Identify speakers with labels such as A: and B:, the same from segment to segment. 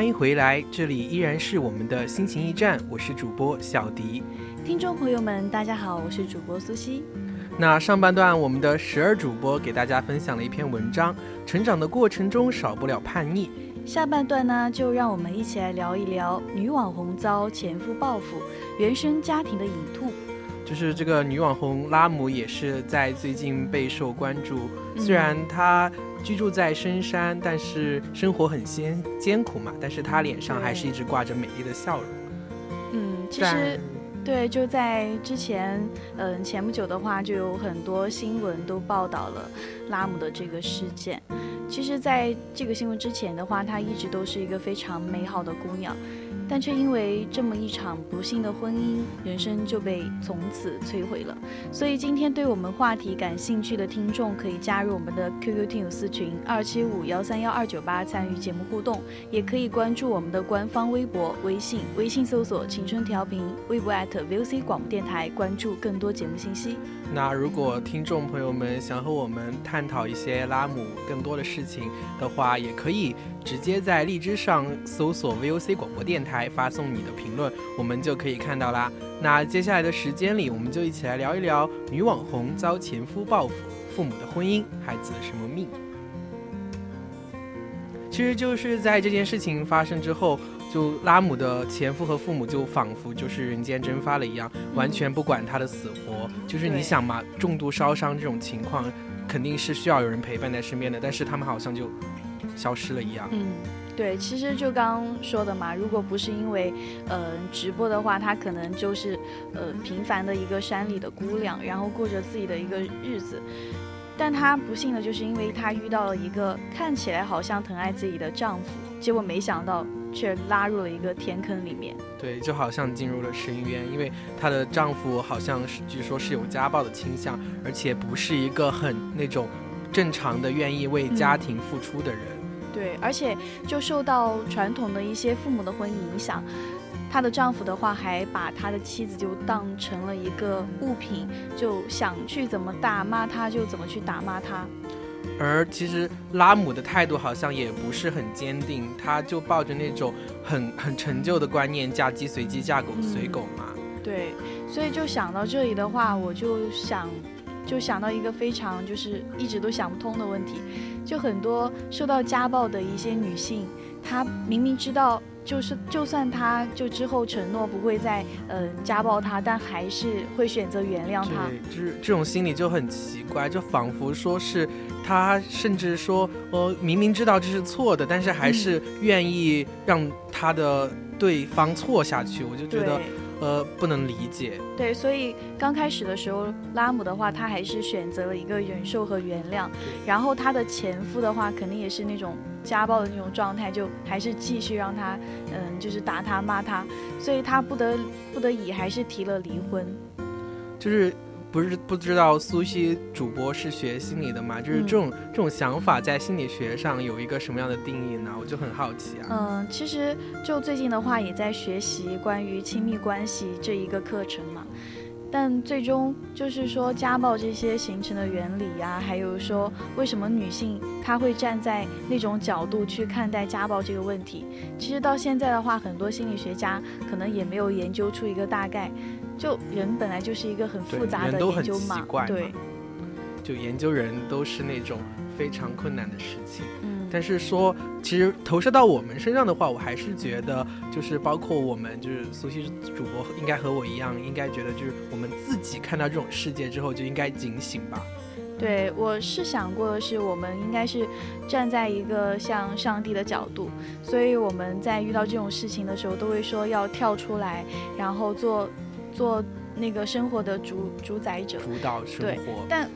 A: 欢迎回来，这里依然是我们的心情驿站，我是主播小迪。
B: 听众朋友们，大家好，我是主播苏西。
A: 那上半段，我们的十二主播给大家分享了一篇文章，成长的过程中少不了叛逆。
B: 下半段呢，就让我们一起来聊一聊女网红遭前夫报复，原生家庭的隐吐。
A: 就是这个女网红拉姆也是在最近备受关注，虽然她居住在深山，但是生活很艰艰苦嘛，但是她脸上还是一直挂着美丽的笑容。
B: 嗯，其实。对，就在之前，嗯，前不久的话，就有很多新闻都报道了拉姆的这个事件。其实，在这个新闻之前的话，她一直都是一个非常美好的姑娘。但却因为这么一场不幸的婚姻，人生就被从此摧毁了。所以今天对我们话题感兴趣的听众，可以加入我们的 QQ 听友私群二七五幺三幺二九八参与节目互动，也可以关注我们的官方微博、微信，微信搜索“青春调频”，微博 @VOC 广播电台，关注更多节目信息。
A: 那如果听众朋友们想和我们探讨一些拉姆更多的事情的话，也可以直接在荔枝上搜索 VOC 广播电台。发送你的评论，我们就可以看到啦。那接下来的时间里，我们就一起来聊一聊女网红遭前夫报复，父母的婚姻，孩子的什么命？其实就是在这件事情发生之后，就拉姆的前夫和父母就仿佛就是人间蒸发了一样，完全不管他的死活。就是你想嘛，重度烧伤这种情况，肯定是需要有人陪伴在身边的，但是他们好像就消失了一样。
B: 嗯。对，其实就刚说的嘛，如果不是因为，呃，直播的话，她可能就是，呃，平凡的一个山里的姑娘，然后过着自己的一个日子。但她不幸的就是因为她遇到了一个看起来好像疼爱自己的丈夫，结果没想到却拉入了一个天坑里面。
A: 对，就好像进入了深渊，因为她的丈夫好像是据说是有家暴的倾向，而且不是一个很那种正常的愿意为家庭付出的人。
B: 对，而且就受到传统的一些父母的婚姻影响，她的丈夫的话还把他的妻子就当成了一个物品，就想去怎么打骂她就怎么去打骂她。
A: 而其实拉姆的态度好像也不是很坚定，他就抱着那种很很陈旧的观念，嫁鸡随鸡，嫁狗随狗嘛。
B: 对，所以就想到这里的话，我就想。就想到一个非常就是一直都想不通的问题，就很多受到家暴的一些女性，她明明知道就是就算他就之后承诺不会再嗯家暴他，但还是会选择原谅他。
A: 对，就是这种心理就很奇怪，就仿佛说是他甚至说呃明明知道这是错的，但是还是愿意让他的对方错下去。我就觉得。呃，不能理解。
B: 对，所以刚开始的时候，拉姆的话，他还是选择了一个忍受和原谅。然后他的前夫的话，肯定也是那种家暴的那种状态，就还是继续让他，嗯，就是打他骂他。所以他不得不得已还是提了离婚。
A: 就是。不是不知道苏西主播是学心理的吗？就是这种这种想法在心理学上有一个什么样的定义呢？我就很好奇啊。
B: 嗯，其实就最近的话也在学习关于亲密关系这一个课程嘛。但最终就是说家暴这些形成的原理呀，还有说为什么女性她会站在那种角度去看待家暴这个问题，其实到现在的话，很多心理学家可能也没有研究出一个大概。就人本来就是一个很复杂的研究嘛，对，
A: 就研究人都是那种非常困难的事情。
B: 嗯，
A: 但是说，其实投射到我们身上的话，我还是觉得，就是包括我们，就是苏西主播，应该和我一样，应该觉得，就是我们自己看到这种世界之后，就应该警醒吧。
B: 对，我是想过的是，我们应该是站在一个像上帝的角度，所以我们在遇到这种事情的时候，都会说要跳出来，然后做做那个生活的主主宰者，
A: 主导生活。
B: 但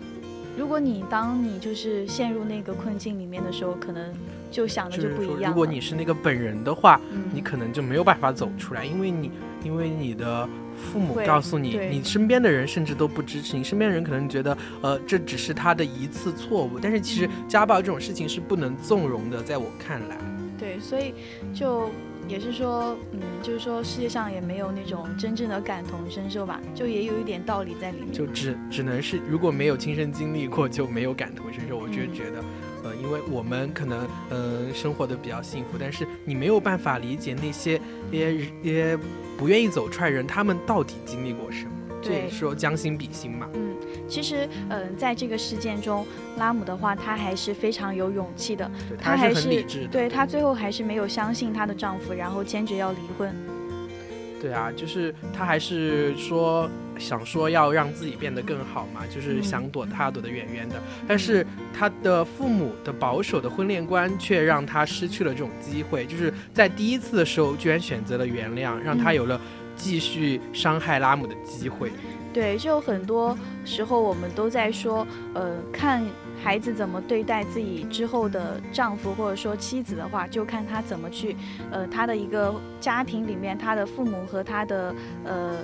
B: 如果你当你就是陷入那个困境里面的时候，可能就想的就不一样。
A: 如果你是那个本人的话，你可能就没有办法走出来，因为你因为你的。父母告诉你，你身边的人甚至都不支持你。身边的人可能觉得，呃，这只是他的一次错误。但是其实家暴这种事情是不能纵容的，在我看来。
B: 对，所以就也是说，嗯，就是说世界上也没有那种真正的感同身受吧，就也有一点道理在里面。
A: 就只只能是如果没有亲身经历过，就没有感同身受。我就觉得，呃，因为我们可能，嗯，生活的比较幸福，但是你没有办法理解那些也也。不愿意走出来人，他们到底经历过什么？
B: 对，
A: 说将心比心嘛。
B: 嗯，其实，嗯，在这个事件中，拉姆的话，她还是非常有勇气的。
A: 她
B: 还是
A: 理智。
B: 对她最后还是没有相信她的丈夫，然后坚决要离婚。
A: 对啊，就是她还是说想说要让自己变得更好嘛，就是想躲她躲得远远的。但是她的父母的保守的婚恋观却让她失去了这种机会，就是在第一次的时候居然选择了原谅，让她有了继续伤害拉姆的机会。
B: 对，就很多时候我们都在说，呃，看。孩子怎么对待自己之后的丈夫或者说妻子的话，就看他怎么去，呃，他的一个家庭里面，他的父母和他的呃，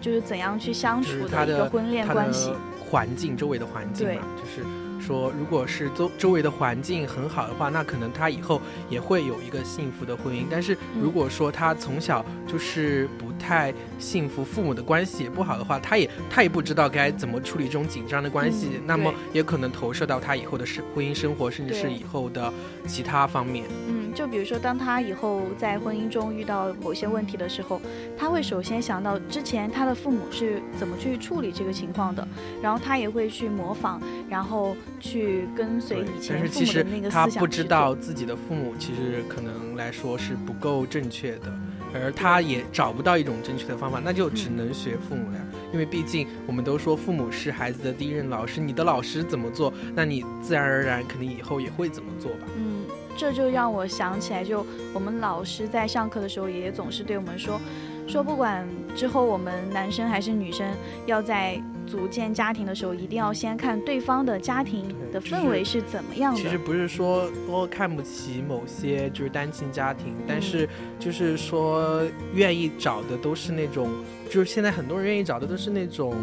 B: 就是怎样去相处的一个婚恋关系，
A: 环境周围的环境嘛，就是。说，如果是周周围的环境很好的话，那可能他以后也会有一个幸福的婚姻。但是如果说他从小就是不太幸福，父母的关系也不好的话，他也他也不知道该怎么处理这种紧张的关系，那么也可能投射到他以后的生婚姻生活，甚至是以后的其他方面。
B: 嗯，就比如说，当他以后在婚姻中遇到某些问题的时候，他会首先想到之前他的父母是怎么去处理这个情况的，然后他也会去模仿，然后。去跟随以前父母的那个思想。
A: 他不知道自己的父母其实可能来说是不够正确的，而他也找不到一种正确的方法，那就只能学父母了。因为毕竟我们都说父母是孩子的第一任老师，你的老师怎么做，那你自然而然肯定以后也会怎么做吧。
B: 嗯，这就让我想起来，就我们老师在上课的时候也总是对我们说，说不管之后我们男生还是女生，要在。组建家庭的时候，一定要先看对方的家庭的氛围是怎么样的。
A: 其实不是说多看不起某些就是单亲家庭，但是就是说愿意找的都是那种，就是现在很多人愿意找的都是那种，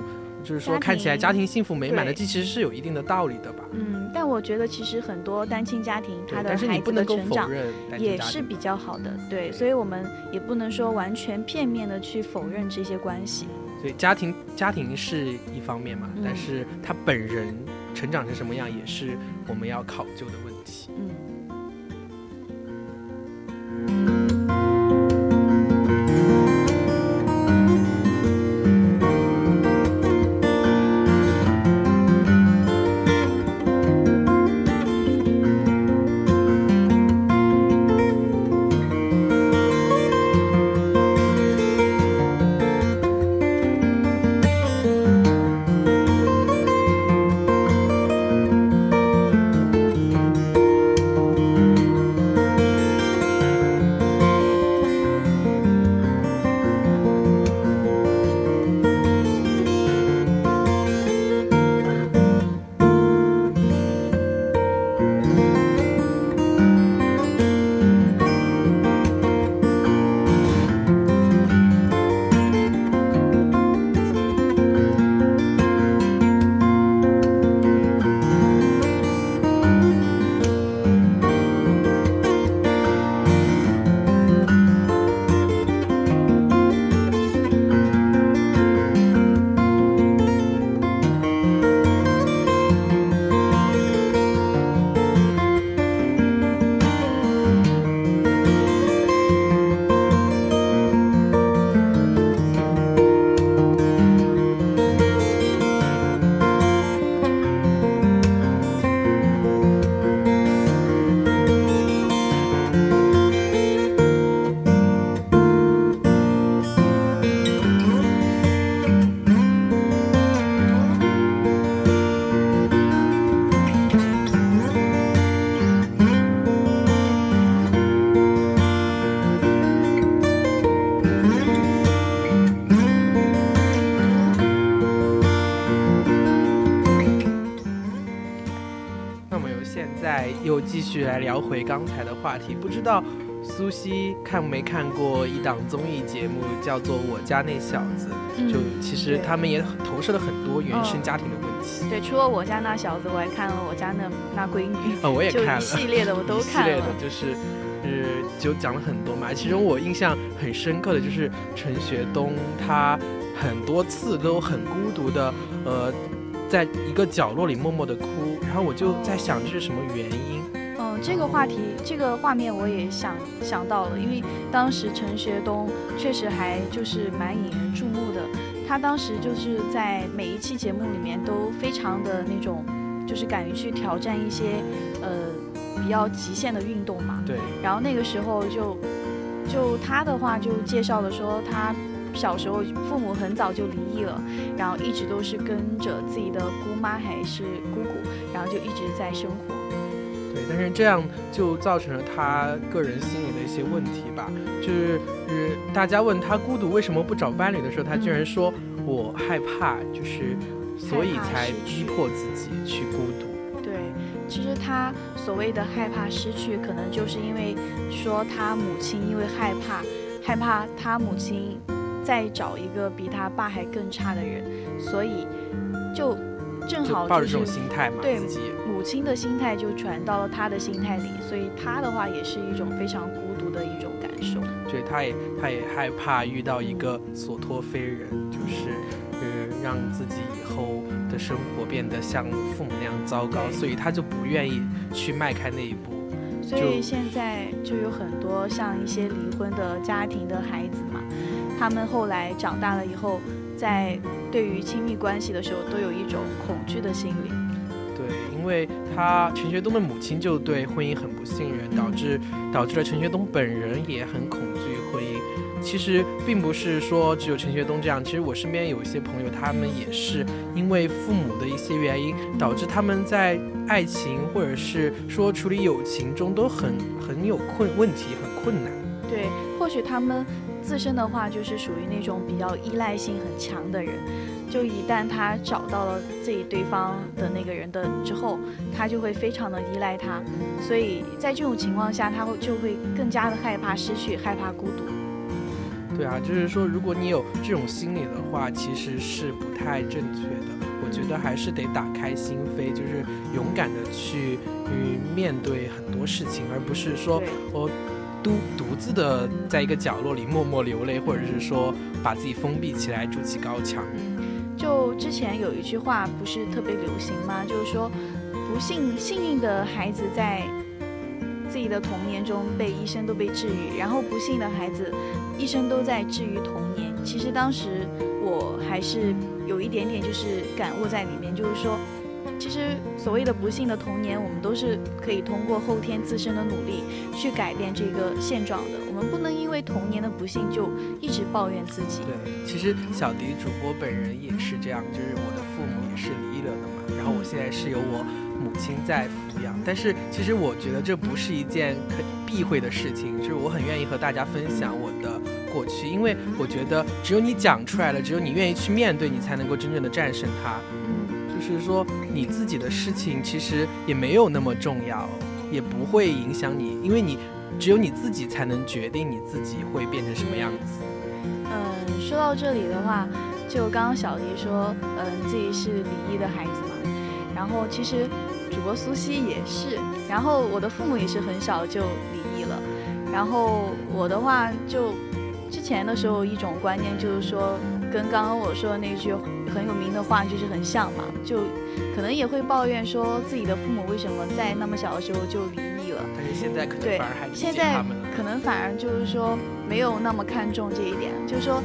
A: 就是说看起来家庭幸福美满的，这其实是有一定的道理的吧。
B: 嗯，但我觉得其实很多单亲家庭他的孩子的成长也是比较好的，对，所以我们也不能说完全片面的去否认这些关系。
A: 所以家庭家庭是一方面嘛，但是他本人成长成什么样，也是我们要考究的问题。
B: 嗯。
A: 继续来聊回刚才的话题，不知道苏西看没看过一档综艺节目，叫做《我家那小子》，就其实他们也投射了很多原生家庭的问题。
B: 对，除了我家那小子，我还看了我家那那闺女。
A: 哦，我也看了。
B: 一系列的我都看了。
A: 系列的就是，呃，就讲了很多嘛。其中我印象很深刻的就是陈学冬，他很多次都很孤独的，呃。在一个角落里默默的哭，然后我就在想这是什么原因？
B: 嗯，这个话题，这个画面我也想想到了，因为当时陈学冬确实还就是蛮引人注目的，他当时就是在每一期节目里面都非常的那种，就是敢于去挑战一些呃比较极限的运动嘛。
A: 对。
B: 然后那个时候就就他的话就介绍了说他。小时候父母很早就离异了，然后一直都是跟着自己的姑妈还是姑姑，然后就一直在生活。
A: 对，但是这样就造成了他个人心理的一些问题吧。就是，是大家问他孤独为什么不找伴侣的时候，他居然说：“我害怕，就是所以才逼迫自己去孤独。”
B: 对，其实他所谓的害怕失去，可能就是因为说他母亲因为害怕，害怕他母亲。再找一个比他爸还更差的人，所以就正好
A: 就是这种心态嘛。
B: 对，母亲的心态就传到了他的心态里，所以他的话也是一种非常孤独的一种感受。
A: 对，他也他也害怕遇到一个所托非人，就是呃让自己以后的生活变得像父母那样糟糕，所以他就不愿意去迈开那一步。
B: 所以现在就有很多像一些离婚的家庭的孩子嘛。他们后来长大了以后，在对于亲密关系的时候，都有一种恐惧的心理。
A: 对，因为他陈学冬的母亲就对婚姻很不信任，导致导致了陈学冬本人也很恐惧婚姻。其实并不是说只有陈学冬这样，其实我身边有一些朋友，他们也是因为父母的一些原因，导致他们在爱情或者是说处理友情中都很很有困问题，很困难。
B: 对，或许他们。自身的话就是属于那种比较依赖性很强的人，就一旦他找到了自己对方的那个人的之后，他就会非常的依赖他，所以在这种情况下，他会就会更加的害怕失去，害怕孤独。
A: 对啊，就是说，如果你有这种心理的话，其实是不太正确的。我觉得还是得打开心扉，就是勇敢的去去面对很多事情，而不是说我。独自的在一个角落里默默流泪，或者是说把自己封闭起来筑起高墙。
B: 就之前有一句话不是特别流行吗？就是说，不幸幸运的孩子在自己的童年中被一生都被治愈，然后不幸的孩子一生都在治愈童年。其实当时我还是有一点点就是感悟在里面，就是说。其实所谓的不幸的童年，我们都是可以通过后天自身的努力去改变这个现状的。我们不能因为童年的不幸就一直抱怨自己。
A: 对，其实小迪主播本人也是这样，就是我的父母也是离异了的嘛。然后我现在是由我母亲在抚养，但是其实我觉得这不是一件可避讳的事情，就是我很愿意和大家分享我的过去，因为我觉得只有你讲出来了，只有你愿意去面对，你才能够真正的战胜它。就是说，你自己的事情其实也没有那么重要，也不会影响你，因为你只有你自己才能决定你自己会变成什么样子。
B: 嗯，说到这里的话，就刚刚小迪说，嗯，自己是离异的孩子嘛，然后其实主播苏西也是，然后我的父母也是很小就离异了，然后我的话就之前的时候一种观念就是说。跟刚刚我说的那句很有名的话就是很像嘛，就可能也会抱怨说自己的父母为什么在那么小的时候就离异了。
A: 但是现在可能反而还
B: 现在可能反而就是说没有那么看重这一点，就是说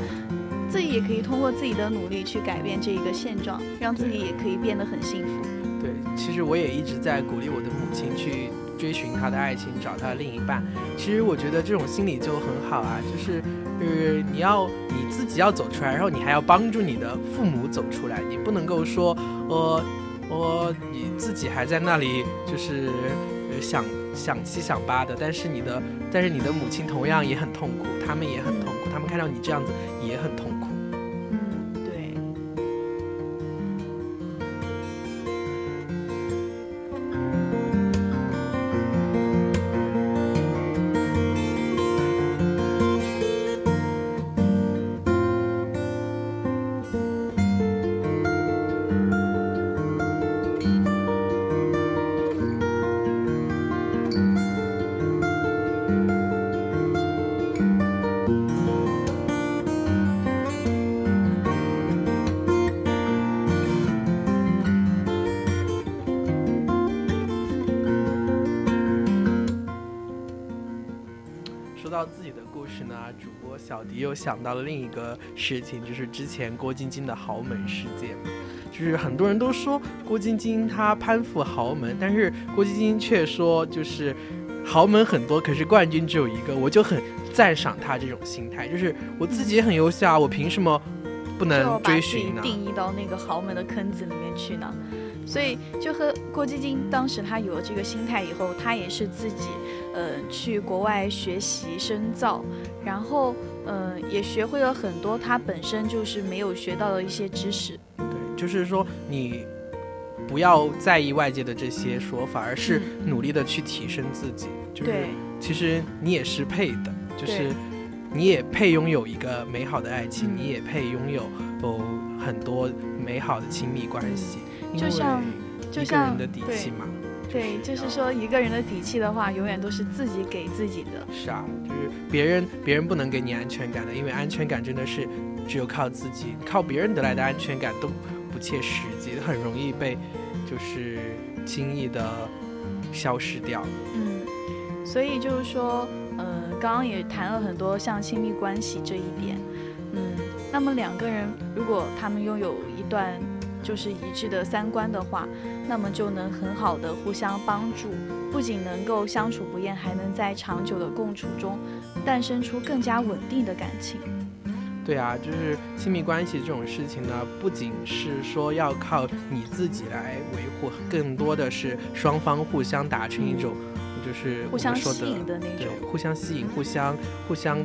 B: 自己也可以通过自己的努力去改变这一个现状，让自己也可以变得很幸福。
A: 对，其实我也一直在鼓励我的母亲去追寻她的爱情，找她的另一半。其实我觉得这种心理就很好啊，就是。是你要你自己要走出来，然后你还要帮助你的父母走出来。你不能够说，呃，我你自己还在那里就是想想七想八的，但是你的但是你的母亲同样也很痛苦，他们也很痛苦，他们看到你这样子也很痛苦。自己的故事呢，主播小迪又想到了另一个事情，就是之前郭晶晶的豪门事件。就是很多人都说郭晶晶她攀附豪门，但是郭晶晶却说就是豪门很多，可是冠军只有一个。我就很赞赏她这种心态，就是我自己也很优秀啊，我凭什么不能追寻呢？
B: 定义到那个豪门的坑子里面去呢？所以就和郭晶晶当时她有了这个心态以后，她也是自己呃去国外学习深造，然后呃也学会了很多他本身就是没有学到的一些知识。
A: 对就是说，你不要在意外界的这些说法，而是努力的去提升自己。就是其实你也是配的，就是你也配拥有一个美好的爱情，你也配拥有哦很多美好的亲密关系。
B: 就像就像
A: 人的底气嘛。
B: 对，就是说一个人的底气的话，永远都是自己给自己的。
A: 是啊，就是别人别人不能给你安全感的，因为安全感真的是只有靠自己，靠别人得来的安全感都。不切实际，很容易被就是轻易的消失掉。
B: 嗯，所以就是说，呃，刚刚也谈了很多像亲密关系这一点。嗯，那么两个人如果他们拥有一段就是一致的三观的话，那么就能很好的互相帮助，不仅能够相处不厌，还能在长久的共处中诞生出更加稳定的感情。
A: 对啊，就是亲密关系这种事情呢，不仅是说要靠你自己来维护，更多的是双方互相达成一种，就是
B: 互相吸引的那种，
A: 对，互相吸引，互相互相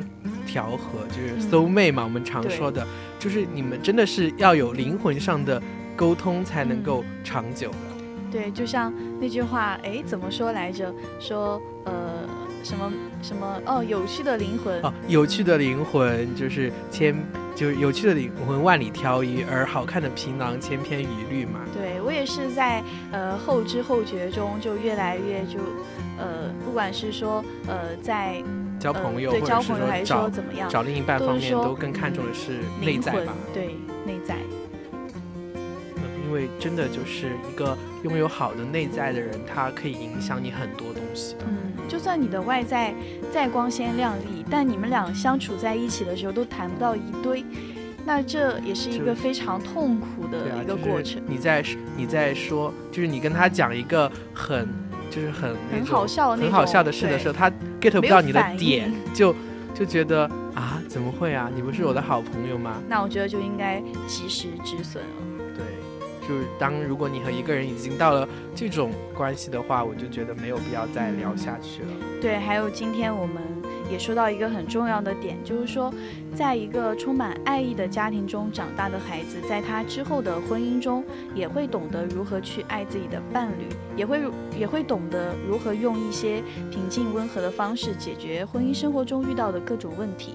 A: 调和，就是 soul mate 嘛，我们常说的，就是你们真的是要有灵魂上的沟通才能够长久的。
B: 对，就像那句话，哎，怎么说来着？说，呃。什么什么哦，有趣的灵魂
A: 哦，有趣的灵魂就是千，就是有趣的灵魂万里挑一，而好看的皮囊千篇一律嘛。
B: 对我也是在呃后知后觉中就越来越就呃，不管是说呃在
A: 交朋友，
B: 对交朋友还
A: 是
B: 说怎么样，
A: 找另一半方面都更看重的是内在吧？
B: 对内在。
A: 因为真的就是一个拥有好的内在的人，他可以影响你很多东西的。
B: 嗯，就算你的外在再光鲜亮丽，但你们俩相处在一起的时候都谈不到一堆，那这也是一个非常痛苦的一个过程。
A: 你在你在说，就是你跟他讲一个很就是很
B: 很好笑
A: 很好笑的事的时候，他 get 不到你的点，就就觉得啊，怎么会啊？你不是我的好朋友吗？
B: 那我觉得就应该及时止损了。
A: 就是当如果你和一个人已经到了这种关系的话，我就觉得没有必要再聊下去了。
B: 对，还有今天我们也说到一个很重要的点，就是说，在一个充满爱意的家庭中长大的孩子，在他之后的婚姻中，也会懂得如何去爱自己的伴侣，也会也会懂得如何用一些平静温和的方式解决婚姻生活中遇到的各种问题。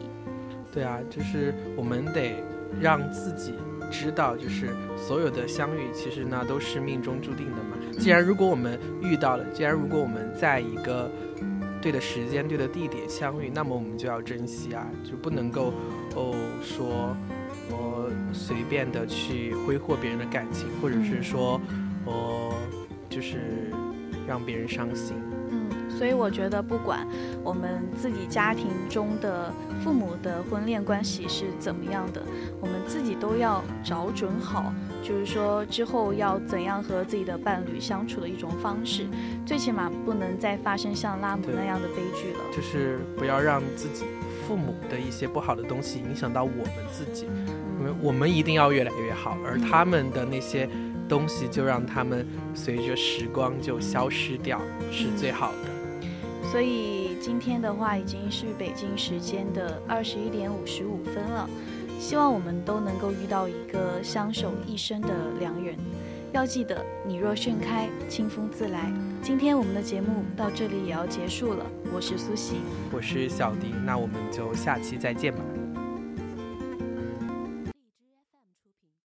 A: 对啊，就是我们得让自己。知道，就是所有的相遇，其实呢都是命中注定的嘛。既然如果我们遇到了，既然如果我们在一个对的时间、对的地点相遇，那么我们就要珍惜啊，就不能够哦说，我随便的去挥霍别人的感情，或者是说，我就是让别人伤心。
B: 所以我觉得，不管我们自己家庭中的父母的婚恋关系是怎么样的，我们自己都要找准好，就是说之后要怎样和自己的伴侣相处的一种方式，最起码不能再发生像拉姆那样的悲剧了。
A: 就是不要让自己父母的一些不好的东西影响到我们自己，因为我们一定要越来越好，而他们的那些东西就让他们随着时光就消失掉，是最好的。
B: 所以今天的话已经是北京时间的二十一点五十五分了，希望我们都能够遇到一个相守一生的良人。要记得，你若盛开，清风自来。今天我们的节目到这里也要结束了，我是苏西，
A: 我是小迪，那我们就下期再见吧。